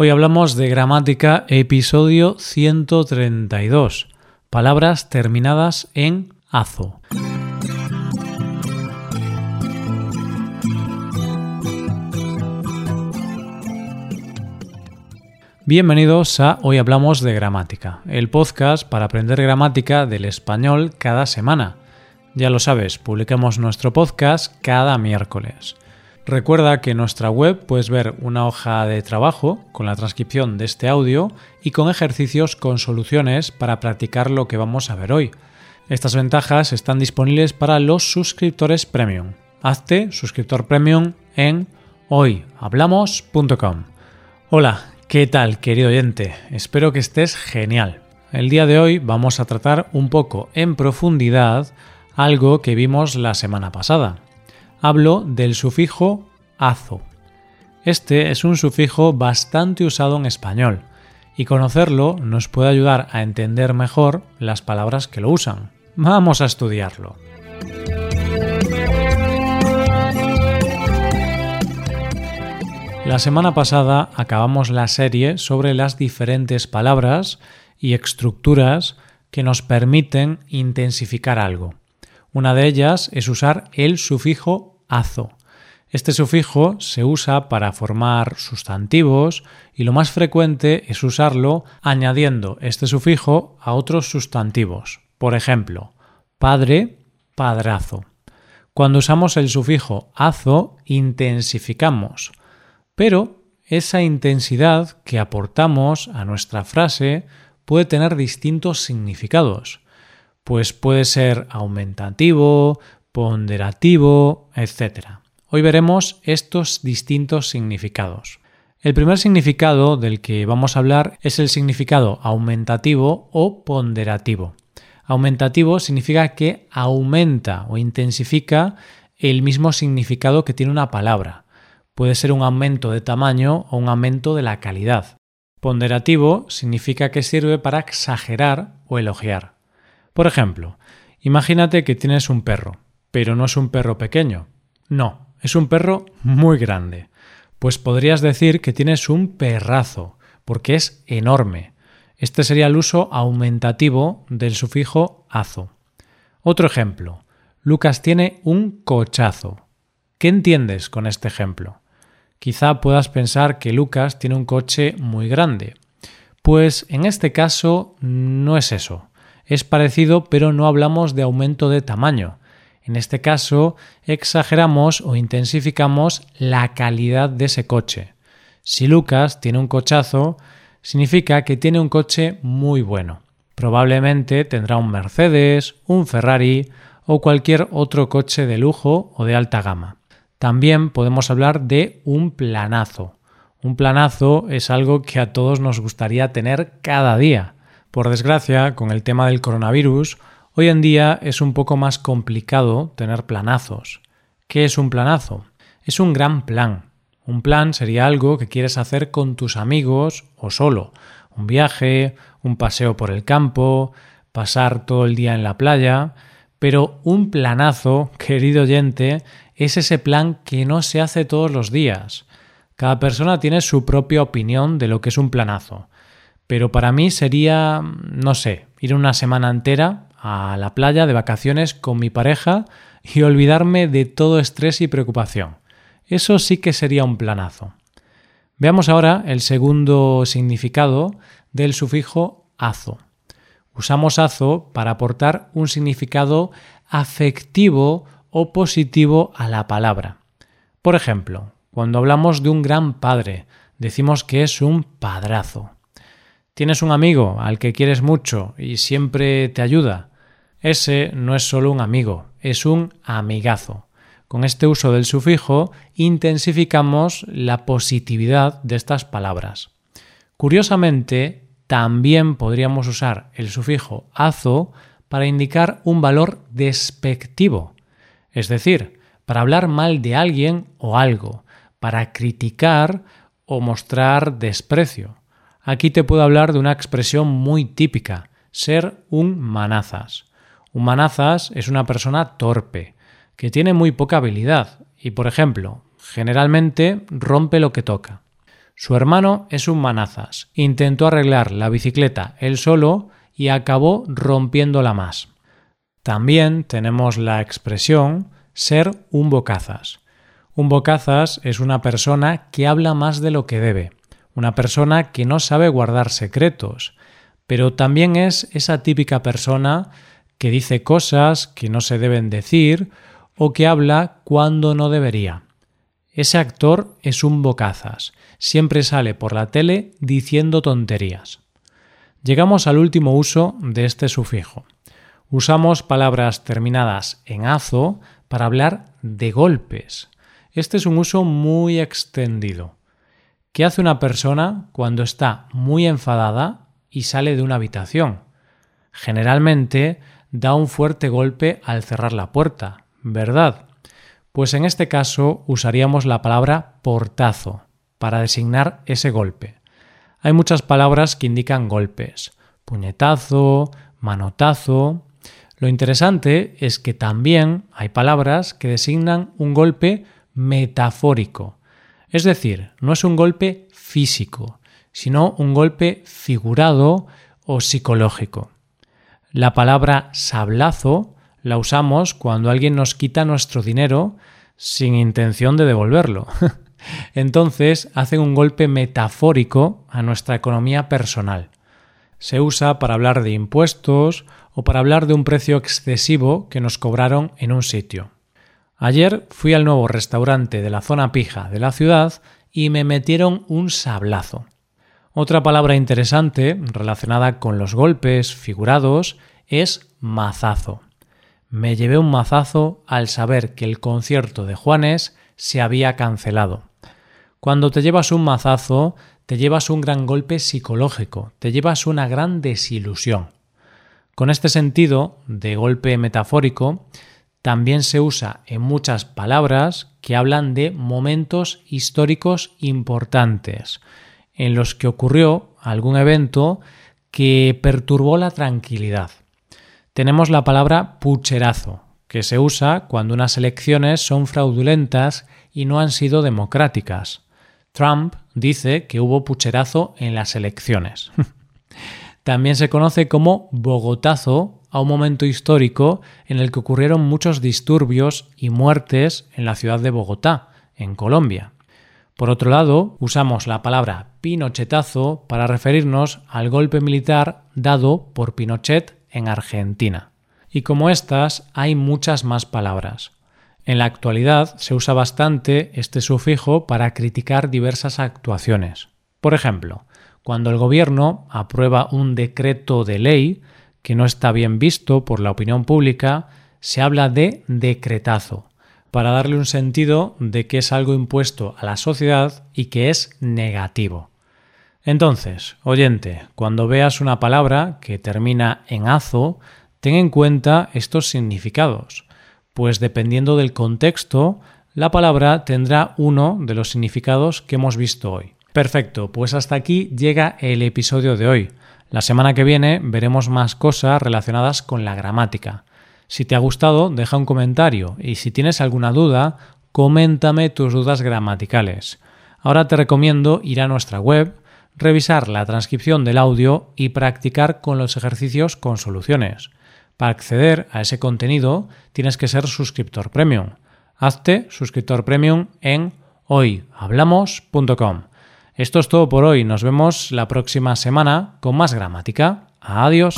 Hoy hablamos de gramática, episodio 132. Palabras terminadas en azo. Bienvenidos a Hoy Hablamos de Gramática, el podcast para aprender gramática del español cada semana. Ya lo sabes, publicamos nuestro podcast cada miércoles. Recuerda que en nuestra web puedes ver una hoja de trabajo con la transcripción de este audio y con ejercicios con soluciones para practicar lo que vamos a ver hoy. Estas ventajas están disponibles para los suscriptores premium. Hazte suscriptor premium en hoyhablamos.com. Hola, ¿qué tal querido oyente? Espero que estés genial. El día de hoy vamos a tratar un poco en profundidad algo que vimos la semana pasada, hablo del sufijo azo. Este es un sufijo bastante usado en español y conocerlo nos puede ayudar a entender mejor las palabras que lo usan. Vamos a estudiarlo. La semana pasada acabamos la serie sobre las diferentes palabras y estructuras que nos permiten intensificar algo. Una de ellas es usar el sufijo azo. Este sufijo se usa para formar sustantivos y lo más frecuente es usarlo añadiendo este sufijo a otros sustantivos. Por ejemplo, padre, padrazo. Cuando usamos el sufijo azo intensificamos, pero esa intensidad que aportamos a nuestra frase puede tener distintos significados pues puede ser aumentativo, ponderativo, etc. Hoy veremos estos distintos significados. El primer significado del que vamos a hablar es el significado aumentativo o ponderativo. Aumentativo significa que aumenta o intensifica el mismo significado que tiene una palabra. Puede ser un aumento de tamaño o un aumento de la calidad. Ponderativo significa que sirve para exagerar o elogiar. Por ejemplo, imagínate que tienes un perro, pero no es un perro pequeño. No, es un perro muy grande. Pues podrías decir que tienes un perrazo, porque es enorme. Este sería el uso aumentativo del sufijo azo. Otro ejemplo. Lucas tiene un cochazo. ¿Qué entiendes con este ejemplo? Quizá puedas pensar que Lucas tiene un coche muy grande. Pues en este caso no es eso es parecido pero no hablamos de aumento de tamaño. En este caso, exageramos o intensificamos la calidad de ese coche. Si Lucas tiene un cochazo, significa que tiene un coche muy bueno. Probablemente tendrá un Mercedes, un Ferrari o cualquier otro coche de lujo o de alta gama. También podemos hablar de un planazo. Un planazo es algo que a todos nos gustaría tener cada día. Por desgracia, con el tema del coronavirus, hoy en día es un poco más complicado tener planazos. ¿Qué es un planazo? Es un gran plan. Un plan sería algo que quieres hacer con tus amigos o solo. Un viaje, un paseo por el campo, pasar todo el día en la playa. Pero un planazo, querido oyente, es ese plan que no se hace todos los días. Cada persona tiene su propia opinión de lo que es un planazo. Pero para mí sería, no sé, ir una semana entera a la playa de vacaciones con mi pareja y olvidarme de todo estrés y preocupación. Eso sí que sería un planazo. Veamos ahora el segundo significado del sufijo azo. Usamos azo para aportar un significado afectivo o positivo a la palabra. Por ejemplo, cuando hablamos de un gran padre, decimos que es un padrazo. Tienes un amigo al que quieres mucho y siempre te ayuda. Ese no es solo un amigo, es un amigazo. Con este uso del sufijo intensificamos la positividad de estas palabras. Curiosamente, también podríamos usar el sufijo azo para indicar un valor despectivo, es decir, para hablar mal de alguien o algo, para criticar o mostrar desprecio. Aquí te puedo hablar de una expresión muy típica, ser un manazas. Un manazas es una persona torpe, que tiene muy poca habilidad y, por ejemplo, generalmente rompe lo que toca. Su hermano es un manazas. Intentó arreglar la bicicleta él solo y acabó rompiéndola más. También tenemos la expresión ser un bocazas. Un bocazas es una persona que habla más de lo que debe, una persona que no sabe guardar secretos, pero también es esa típica persona que dice cosas que no se deben decir o que habla cuando no debería. Ese actor es un bocazas, siempre sale por la tele diciendo tonterías. Llegamos al último uso de este sufijo. Usamos palabras terminadas en azo para hablar de golpes. Este es un uso muy extendido. ¿Qué hace una persona cuando está muy enfadada y sale de una habitación? Generalmente da un fuerte golpe al cerrar la puerta, ¿verdad? Pues en este caso usaríamos la palabra portazo para designar ese golpe. Hay muchas palabras que indican golpes. Puñetazo, manotazo. Lo interesante es que también hay palabras que designan un golpe metafórico. Es decir, no es un golpe físico, sino un golpe figurado o psicológico. La palabra sablazo la usamos cuando alguien nos quita nuestro dinero sin intención de devolverlo. Entonces hacen un golpe metafórico a nuestra economía personal. Se usa para hablar de impuestos o para hablar de un precio excesivo que nos cobraron en un sitio. Ayer fui al nuevo restaurante de la zona pija de la ciudad y me metieron un sablazo. Otra palabra interesante relacionada con los golpes figurados es mazazo. Me llevé un mazazo al saber que el concierto de Juanes se había cancelado. Cuando te llevas un mazazo, te llevas un gran golpe psicológico, te llevas una gran desilusión. Con este sentido de golpe metafórico, también se usa en muchas palabras que hablan de momentos históricos importantes, en los que ocurrió algún evento que perturbó la tranquilidad. Tenemos la palabra pucherazo, que se usa cuando unas elecciones son fraudulentas y no han sido democráticas. Trump dice que hubo pucherazo en las elecciones. También se conoce como Bogotazo a un momento histórico en el que ocurrieron muchos disturbios y muertes en la ciudad de Bogotá, en Colombia. Por otro lado, usamos la palabra Pinochetazo para referirnos al golpe militar dado por Pinochet en Argentina. Y como estas, hay muchas más palabras. En la actualidad se usa bastante este sufijo para criticar diversas actuaciones. Por ejemplo, cuando el gobierno aprueba un decreto de ley que no está bien visto por la opinión pública, se habla de decretazo, para darle un sentido de que es algo impuesto a la sociedad y que es negativo. Entonces, oyente, cuando veas una palabra que termina en azo, ten en cuenta estos significados pues dependiendo del contexto, la palabra tendrá uno de los significados que hemos visto hoy. Perfecto, pues hasta aquí llega el episodio de hoy. La semana que viene veremos más cosas relacionadas con la gramática. Si te ha gustado, deja un comentario y si tienes alguna duda, coméntame tus dudas gramaticales. Ahora te recomiendo ir a nuestra web, revisar la transcripción del audio y practicar con los ejercicios con soluciones. Para acceder a ese contenido tienes que ser suscriptor premium. Hazte suscriptor premium en hoyhablamos.com. Esto es todo por hoy. Nos vemos la próxima semana con más gramática. Adiós.